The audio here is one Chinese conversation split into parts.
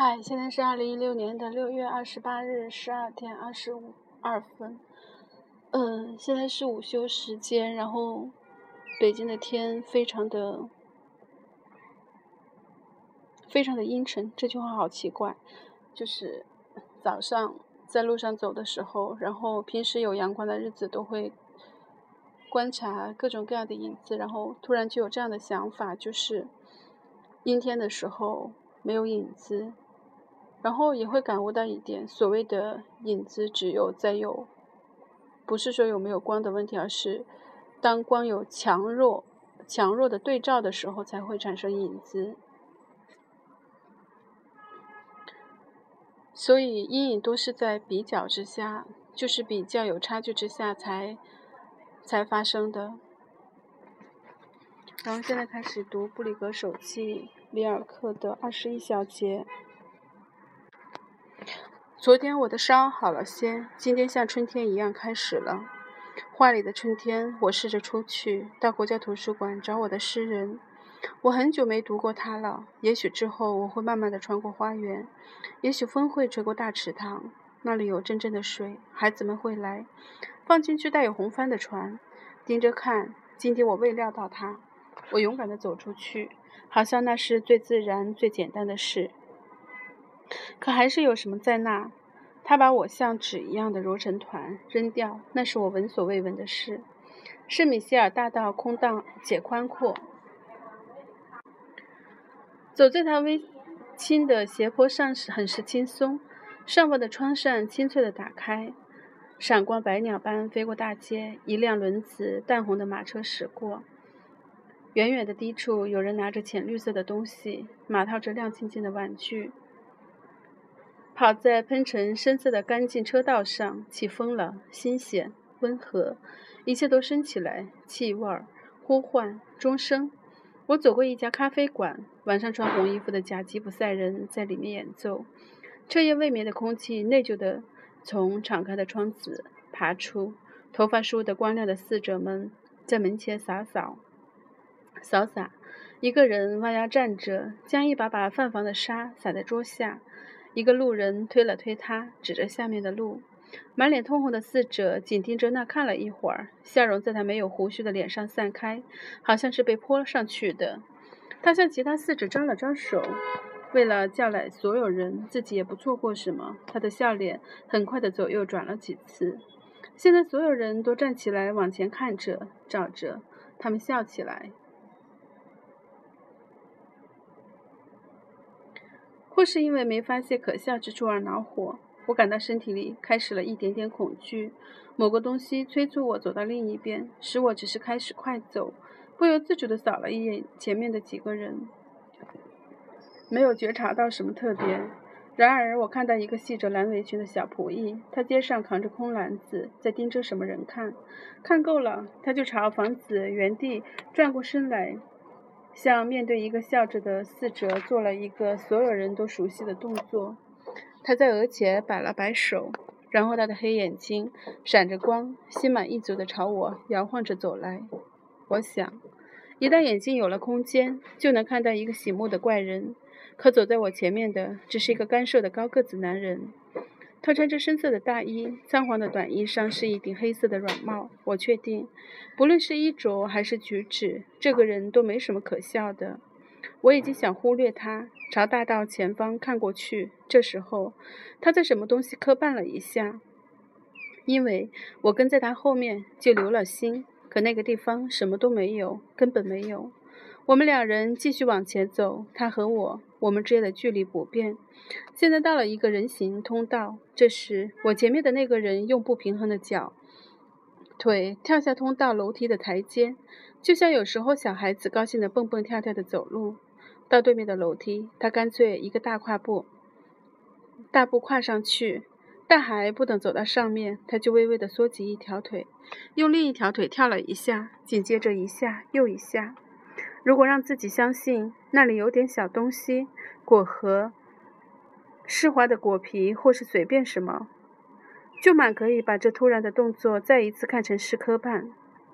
嗨，现在是二零一六年的六月二十八日十二点二十五二分。嗯，现在是午休时间，然后北京的天非常的非常的阴沉。这句话好奇怪，就是早上在路上走的时候，然后平时有阳光的日子都会观察各种各样的影子，然后突然就有这样的想法，就是阴天的时候没有影子。然后也会感悟到一点，所谓的影子，只有在有，不是说有没有光的问题，而是当光有强弱、强弱的对照的时候，才会产生影子。所以阴影都是在比较之下，就是比较有差距之下才才发生的。然后现在开始读布里格手记里尔克的二十一小节。昨天我的伤好了些，今天像春天一样开始了。画里的春天，我试着出去到国家图书馆找我的诗人。我很久没读过他了，也许之后我会慢慢的穿过花园，也许风会吹过大池塘，那里有真正的水，孩子们会来放进去带有红帆的船，盯着看。今天我未料到他，我勇敢的走出去，好像那是最自然、最简单的事。可还是有什么在那？他把我像纸一样的揉成团，扔掉。那是我闻所未闻的事。圣米歇尔大道空荡且宽阔，走在它微倾的斜坡上时很是轻松。上方的窗扇清脆地打开，闪光百鸟般飞过大街。一辆轮子淡红的马车驶过，远远的低处有人拿着浅绿色的东西，马套着亮晶晶的玩具。跑在喷成深色的干净车道上，起风了，新鲜、温和，一切都升起来，气味、呼唤、钟声。我走过一家咖啡馆，晚上穿红衣服的假吉普赛人在里面演奏。彻夜未眠的空气内疚地从敞开的窗子爬出，头发梳得光亮的侍者们在门前洒扫、扫洒。一个人弯腰站着，将一把把泛黄的沙洒在桌下。一个路人推了推他，指着下面的路。满脸通红的侍者紧盯着那看了一会儿，笑容在他没有胡须的脸上散开，好像是被泼上去的。他向其他侍者招了招手，为了叫来所有人，自己也不错过什么。他的笑脸很快的左右转了几次。现在所有人都站起来往前看着，照着，他们笑起来。或是因为没发现可笑之处而恼火，我感到身体里开始了一点点恐惧。某个东西催促我走到另一边，使我只是开始快走，不由自主地扫了一眼前面的几个人，没有觉察到什么特别。然而，我看到一个系着蓝围裙的小仆役，他肩上扛着空篮子，在盯着什么人看。看够了，他就朝房子原地转过身来。像面对一个笑着的侍者，做了一个所有人都熟悉的动作。他在额前摆了摆手，然后他的黑眼睛闪着光，心满意足地朝我摇晃着走来。我想，一旦眼睛有了空间，就能看到一个醒目的怪人。可走在我前面的只是一个干瘦的高个子男人。他穿着深色的大衣，苍黄的短衣上是一顶黑色的软帽。我确定，不论是衣着还是举止，这个人都没什么可笑的。我已经想忽略他，朝大道前方看过去。这时候，他在什么东西磕绊了一下，因为我跟在他后面，就留了心。可那个地方什么都没有，根本没有。我们两人继续往前走，他和我，我们之间的距离不变。现在到了一个人行通道，这时我前面的那个人用不平衡的脚腿跳下通道楼梯的台阶，就像有时候小孩子高兴的蹦蹦跳跳的走路。到对面的楼梯，他干脆一个大跨步，大步跨上去，但还不等走到上面，他就微微的缩起一条腿，用另一条腿跳了一下，紧接着一下又一下。如果让自己相信那里有点小东西，果核、湿滑的果皮，或是随便什么，就满可以把这突然的动作再一次看成是磕绊。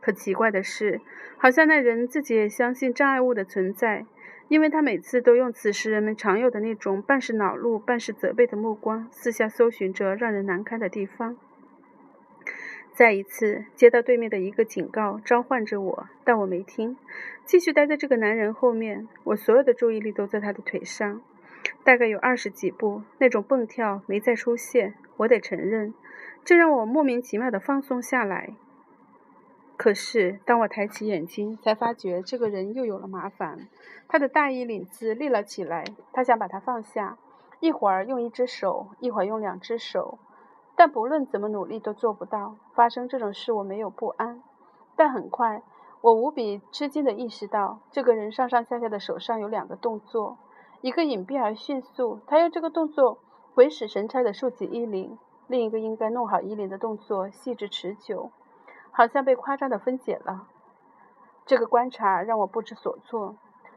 可奇怪的是，好像那人自己也相信障碍物的存在，因为他每次都用此时人们常有的那种半是恼怒、半是责备的目光，四下搜寻着让人难堪的地方。再一次接到对面的一个警告，召唤着我，但我没听，继续待在这个男人后面。我所有的注意力都在他的腿上，大概有二十几步，那种蹦跳没再出现。我得承认，这让我莫名其妙的放松下来。可是，当我抬起眼睛，才发觉这个人又有了麻烦。他的大衣领子立了起来，他想把它放下，一会儿用一只手，一会儿用两只手。但不论怎么努力都做不到。发生这种事，我没有不安，但很快，我无比吃惊地意识到，这个人上上下下的手上有两个动作，一个隐蔽而迅速，他用这个动作鬼使神差地竖起衣领；另一个应该弄好衣领的动作细致持久，好像被夸张地分解了。这个观察让我不知所措。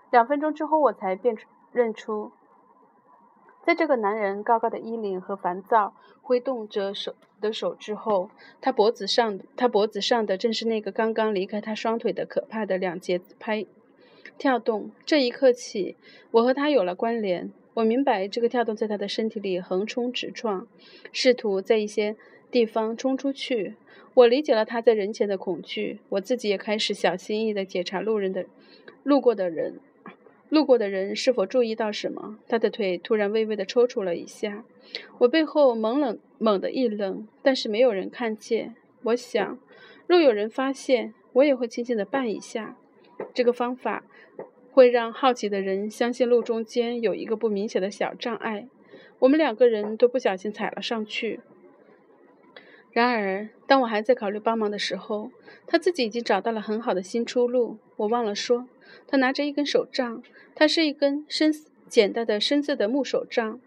两分钟之后，我才辨认出。在这个男人高高的衣领和烦躁挥动着手的手之后，他脖子上他脖子上的正是那个刚刚离开他双腿的可怕的两节拍跳动。这一刻起，我和他有了关联。我明白这个跳动在他的身体里横冲直撞，试图在一些地方冲出去。我理解了他在人前的恐惧。我自己也开始小心翼翼地检查路人的路过的人。路过的人是否注意到什么？他的腿突然微微地抽搐了一下，我背后猛冷猛地一愣，但是没有人看见。我想，若有人发现，我也会轻轻地绊一下。这个方法会让好奇的人相信路中间有一个不明显的小障碍。我们两个人都不小心踩了上去。然而，当我还在考虑帮忙的时候，他自己已经找到了很好的新出路。我忘了说，他拿着一根手杖。它是一根深简单的深色的木手杖，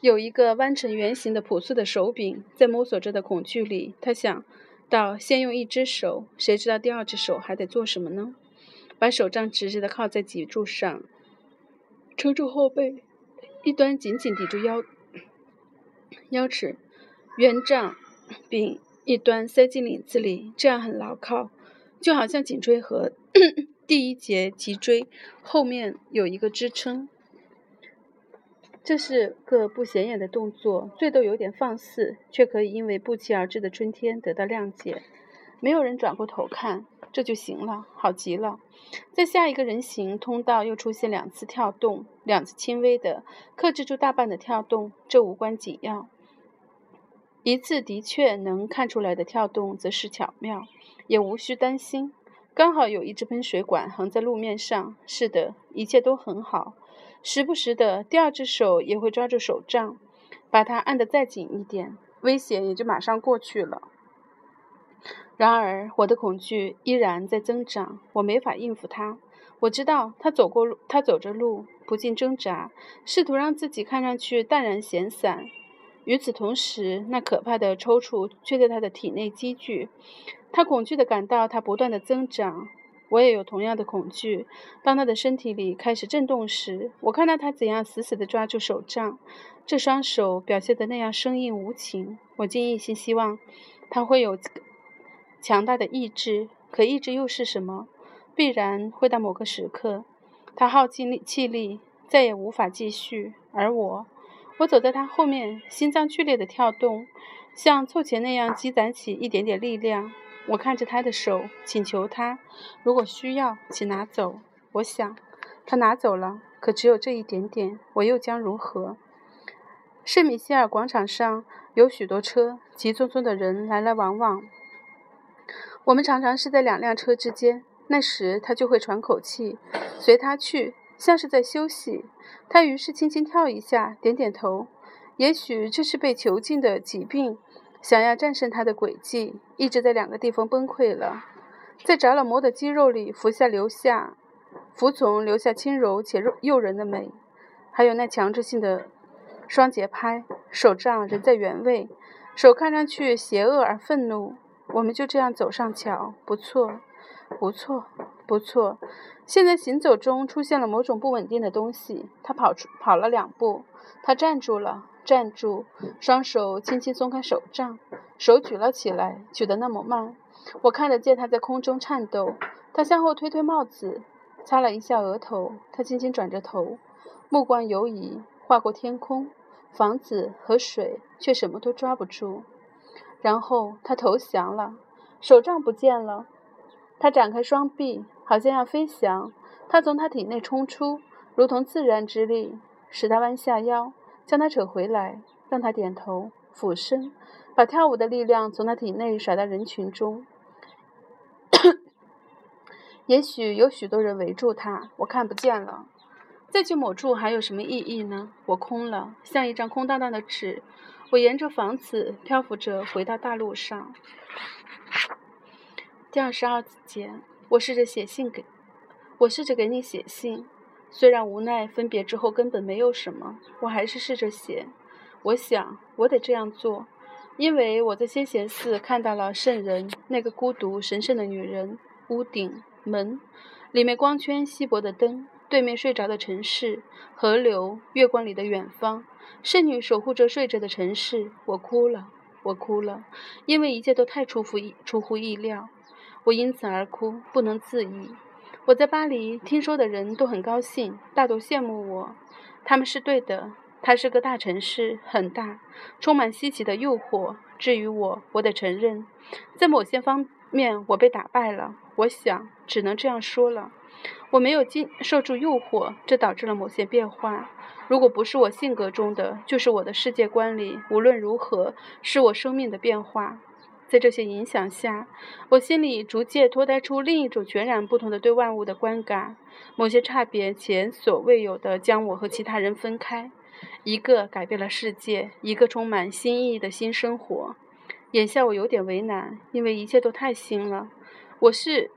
有一个弯成圆形的朴素的手柄。在摸索着的恐惧里，他想到先用一只手，谁知道第二只手还得做什么呢？把手杖直直地靠在脊柱上，撑住后背，一端紧紧抵住腰腰尺圆杖柄，一端塞进领子里，这样很牢靠，就好像颈椎和。第一节脊椎后面有一个支撑，这是个不显眼的动作，最多有点放肆，却可以因为不期而至的春天得到谅解。没有人转过头看，这就行了，好极了。在下一个人行通道又出现两次跳动，两次轻微的克制住大半的跳动，这无关紧要。一次的确能看出来的跳动，则是巧妙，也无需担心。刚好有一只喷水管横在路面上。是的，一切都很好。时不时的，第二只手也会抓住手杖，把它按得再紧一点，危险也就马上过去了。然而，我的恐惧依然在增长。我没法应付他。我知道他走过路，他走着路，不禁挣扎，试图让自己看上去淡然闲散。与此同时，那可怕的抽搐却在他的体内积聚。他恐惧地感到它不断的增长，我也有同样的恐惧。当他的身体里开始震动时，我看到他怎样死死地抓住手杖，这双手表现得那样生硬无情。我竟一心希望他会有强大的意志，可意志又是什么？必然会到某个时刻，他耗尽力气力，再也无法继续。而我，我走在他后面，心脏剧烈的跳动，像凑钱那样积攒起一点点力量。我看着他的手，请求他，如果需要，请拿走。我想，他拿走了，可只有这一点点，我又将如何？圣米歇尔广场上有许多车，急匆匆的人来来往往。我们常常是在两辆车之间，那时他就会喘口气，随他去，像是在休息。他于是轻轻跳一下，点点头。也许这是被囚禁的疾病。想要战胜他的诡计，一直在两个地方崩溃了，在着了魔的肌肉里服下留下服从，留下轻柔且诱人的美，还有那强制性的双节拍，手杖仍在原位，手看上去邪恶而愤怒。我们就这样走上桥，不错，不错，不错。现在行走中出现了某种不稳定的东西。他跑出跑了两步，他站住了。站住，双手轻轻松开手杖，手举了起来，举得那么慢，我看得见他在空中颤抖。他向后推推帽子，擦了一下额头，他轻轻转着头，目光游移，划过天空、房子和水，却什么都抓不住。然后他投降了，手杖不见了。他展开双臂，好像要飞翔。他从他体内冲出，如同自然之力，使他弯下腰，将他扯回来，让他点头俯身，把跳舞的力量从他体内甩到人群中。也许有许多人围住他，我看不见了。再去某处还有什么意义呢？我空了，像一张空荡荡的纸。我沿着房子漂浮着回到大路上。第二十二节，我试着写信给，我试着给你写信，虽然无奈分别之后根本没有什么，我还是试着写。我想，我得这样做，因为我在先贤寺看到了圣人，那个孤独神圣的女人。屋顶、门，里面光圈稀薄的灯，对面睡着的城市，河流，月光里的远方。圣女守护着睡着的城市，我哭了，我哭了，因为一切都太出乎意出乎意料，我因此而哭，不能自已。我在巴黎听说的人都很高兴，大都羡慕我，他们是对的。它是个大城市，很大，充满稀奇的诱惑。至于我，我得承认，在某些方面我被打败了。我想，只能这样说了。我没有经受住诱惑，这导致了某些变化。如果不是我性格中的，就是我的世界观里。无论如何，是我生命的变化。在这些影响下，我心里逐渐脱胎出另一种全然不同的对万物的观感。某些差别前所未有的将我和其他人分开。一个改变了世界，一个充满新意义的新生活。眼下我有点为难，因为一切都太新了。我是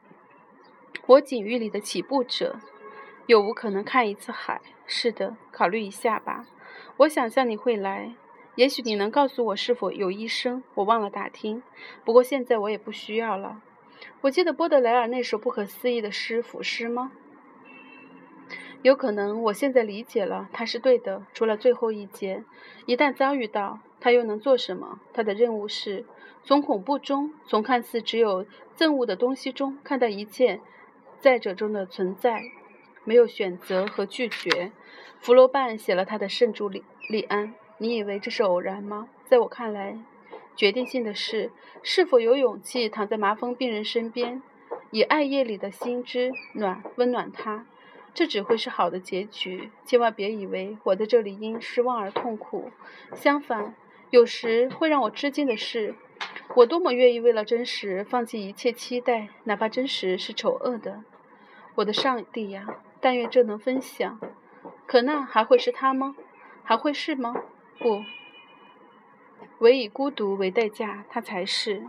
我景域里的起步者。有无可能看一次海？是的，考虑一下吧。我想象你会来，也许你能告诉我是否有医生。我忘了打听，不过现在我也不需要了。我记得波德莱尔那首不可思议的诗《腐诗》吗？有可能我现在理解了，他是对的。除了最后一节，一旦遭遇到，他又能做什么？他的任务是从恐怖中，从看似只有憎恶的东西中，看到一切在者中的存在。没有选择和拒绝。福楼拜写了他的圣朱利利安。你以为这是偶然吗？在我看来，决定性的是是否有勇气躺在麻风病人身边，以艾叶里的心之暖温暖他。这只会是好的结局。千万别以为我在这里因失望而痛苦。相反，有时会让我吃惊的是，我多么愿意为了真实放弃一切期待，哪怕真实是丑恶的。我的上帝呀！但愿这能分享，可那还会是他吗？还会是吗？不，唯以孤独为代价，他才是。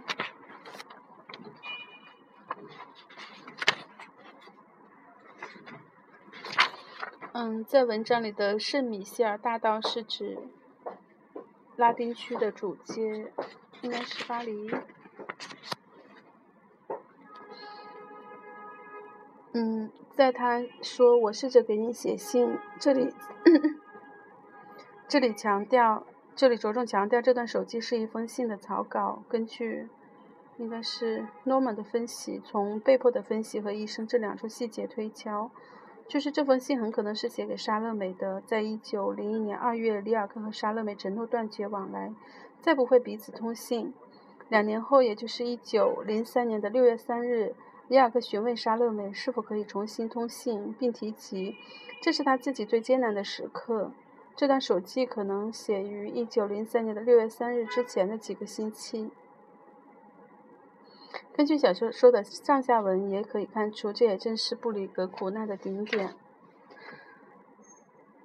嗯，在文章里的圣米歇尔大道是指拉丁区的主街，应该是巴黎。嗯，在他说我试着给你写信，这里 这里强调，这里着重强调这段手机是一封信的草稿。根据应该是 Norman 的分析，从被迫的分析和医生这两处细节推敲，就是这封信很可能是写给沙乐美的。在一九零一年二月，里尔克和沙乐美承诺断绝往来，再不会彼此通信。两年后，也就是一九零三年的六月三日。里尔克询问沙乐美是否可以重新通信，并提及这是他自己最艰难的时刻。这段手记可能写于1903年的6月3日之前的几个星期。根据小说说的上下文，也可以看出，这也正是布里格苦难的顶点。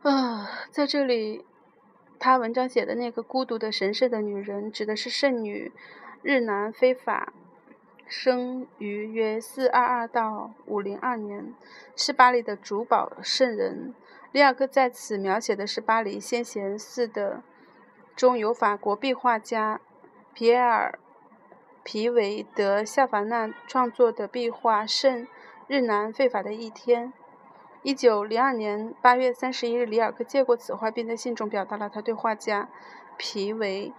啊，在这里，他文章写的那个孤独的神圣的女人，指的是圣女日南非法。生于约四二二到五零二年，是巴黎的主保圣人。里尔克在此描写的是巴黎先贤寺的中有法国壁画家皮埃尔·皮维德夏凡纳创作的壁画《圣日南废法的一天》。一九零二年八月三十一日，里尔克借过此画，并在信中表达了他对画家皮维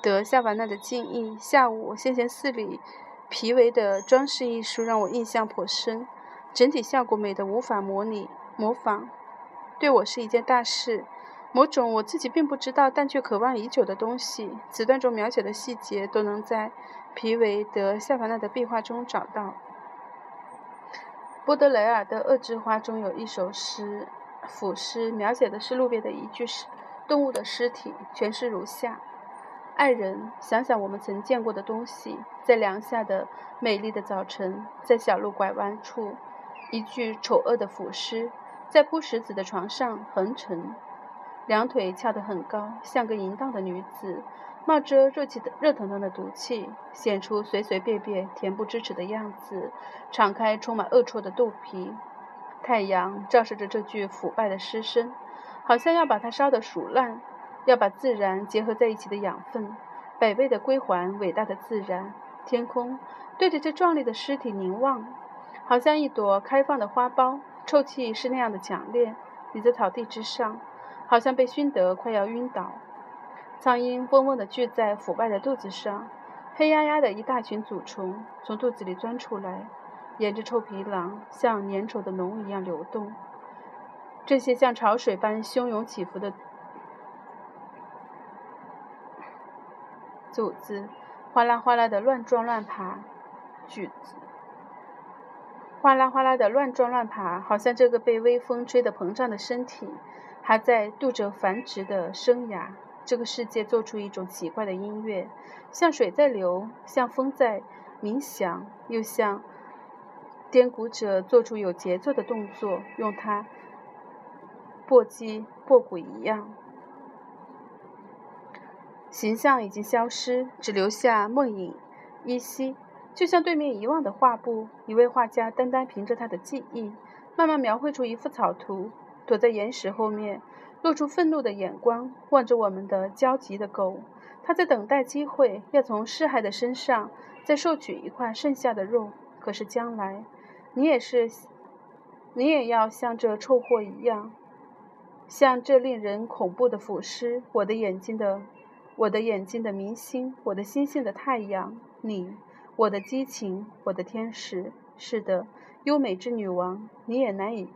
德夏凡纳的敬意。下午，先贤寺里。皮维的装饰艺术让我印象颇深。整体效果美得无法模拟模仿，对我是一件大事。某种我自己并不知道，但却渴望已久的东西。此段中描写的细节都能在皮维德夏凡纳的壁画中找到。波德雷尔的《恶之花》中有一首诗，腐诗，描写的是路边的一具尸动物的尸体，全诗如下：爱人，想想我们曾见过的东西，在凉夏的美丽的早晨，在小路拐弯处，一具丑恶的腐尸，在铺石子的床上横陈。两腿翘得很高，像个淫荡的女子，冒着热气的热腾腾的毒气，显出随随便便、恬不知耻的样子，敞开充满恶臭的肚皮。太阳照射着这具腐败的尸身，好像要把它烧得熟烂，要把自然结合在一起的养分，百倍的归还伟大的自然。天空对着这壮丽的尸体凝望，好像一朵开放的花苞，臭气是那样的强烈。你在草地之上。好像被熏得快要晕倒，苍蝇嗡嗡地聚在腐败的肚子上，黑压压的一大群祖虫从肚子里钻出来，沿着臭皮囊像粘稠的脓一样流动。这些像潮水般汹涌起伏的组织，哗啦哗啦的乱撞乱爬，举子，哗啦哗啦的乱撞乱爬，好像这个被微风吹得膨胀的身体。还在度着繁殖的生涯。这个世界做出一种奇怪的音乐，像水在流，像风在冥想，又像颠鼓者做出有节奏的动作，用它簸箕簸鼓一样。形象已经消失，只留下梦影依稀，就像对面遗忘的画布。一位画家单单凭着他的记忆，慢慢描绘出一幅草图。躲在岩石后面，露出愤怒的眼光，望着我们的焦急的狗。他在等待机会，要从尸骸的身上再收取一块剩下的肉。可是将来，你也是，你也要像这臭货一样，像这令人恐怖的腐尸。我的眼睛的，我的眼睛的明星，我的星星的太阳，你，我的激情，我的天使。是的，优美之女王，你也难以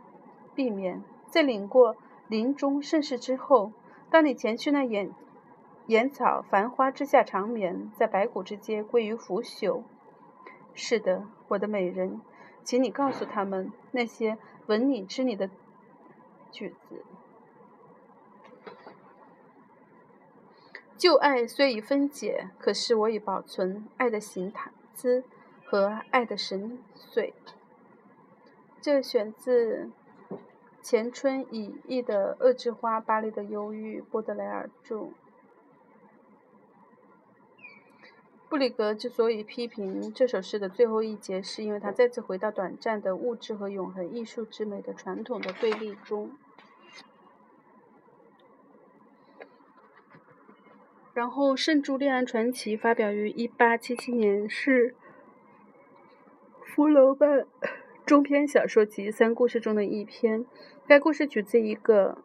避免。在领过林中盛世之后，当你前去那野野草繁花之下长眠，在白骨之间归于腐朽。是的，我的美人，请你告诉他们那些吻你、之你的句子。旧爱虽已分解，可是我已保存爱的形态姿和爱的神髓。这选自。前春已译的《恶之花》，巴黎的忧郁，波德莱尔著。布里格之所以批评这首诗的最后一节，是因为他再次回到短暂的物质和永恒艺术之美的传统的对立中。然后，《圣朱利安传奇》发表于1877年，是福楼拜。中篇小说集三故事中的一篇，该故事取自一个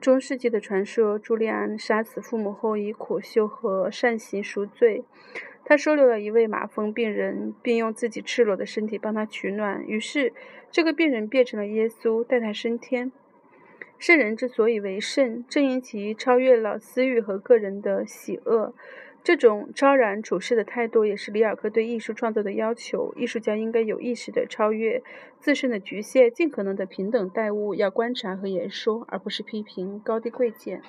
中世纪的传说：朱利安杀死父母后，以苦修和善行赎罪。他收留了一位马蜂病人，并用自己赤裸的身体帮他取暖。于是，这个病人变成了耶稣，带他升天。圣人之所以为圣，正因其超越了私欲和个人的喜恶。这种超然处世的态度，也是里尔克对艺术创作的要求。艺术家应该有意识地超越自身的局限，尽可能的平等待物，要观察和言说，而不是批评高低贵贱。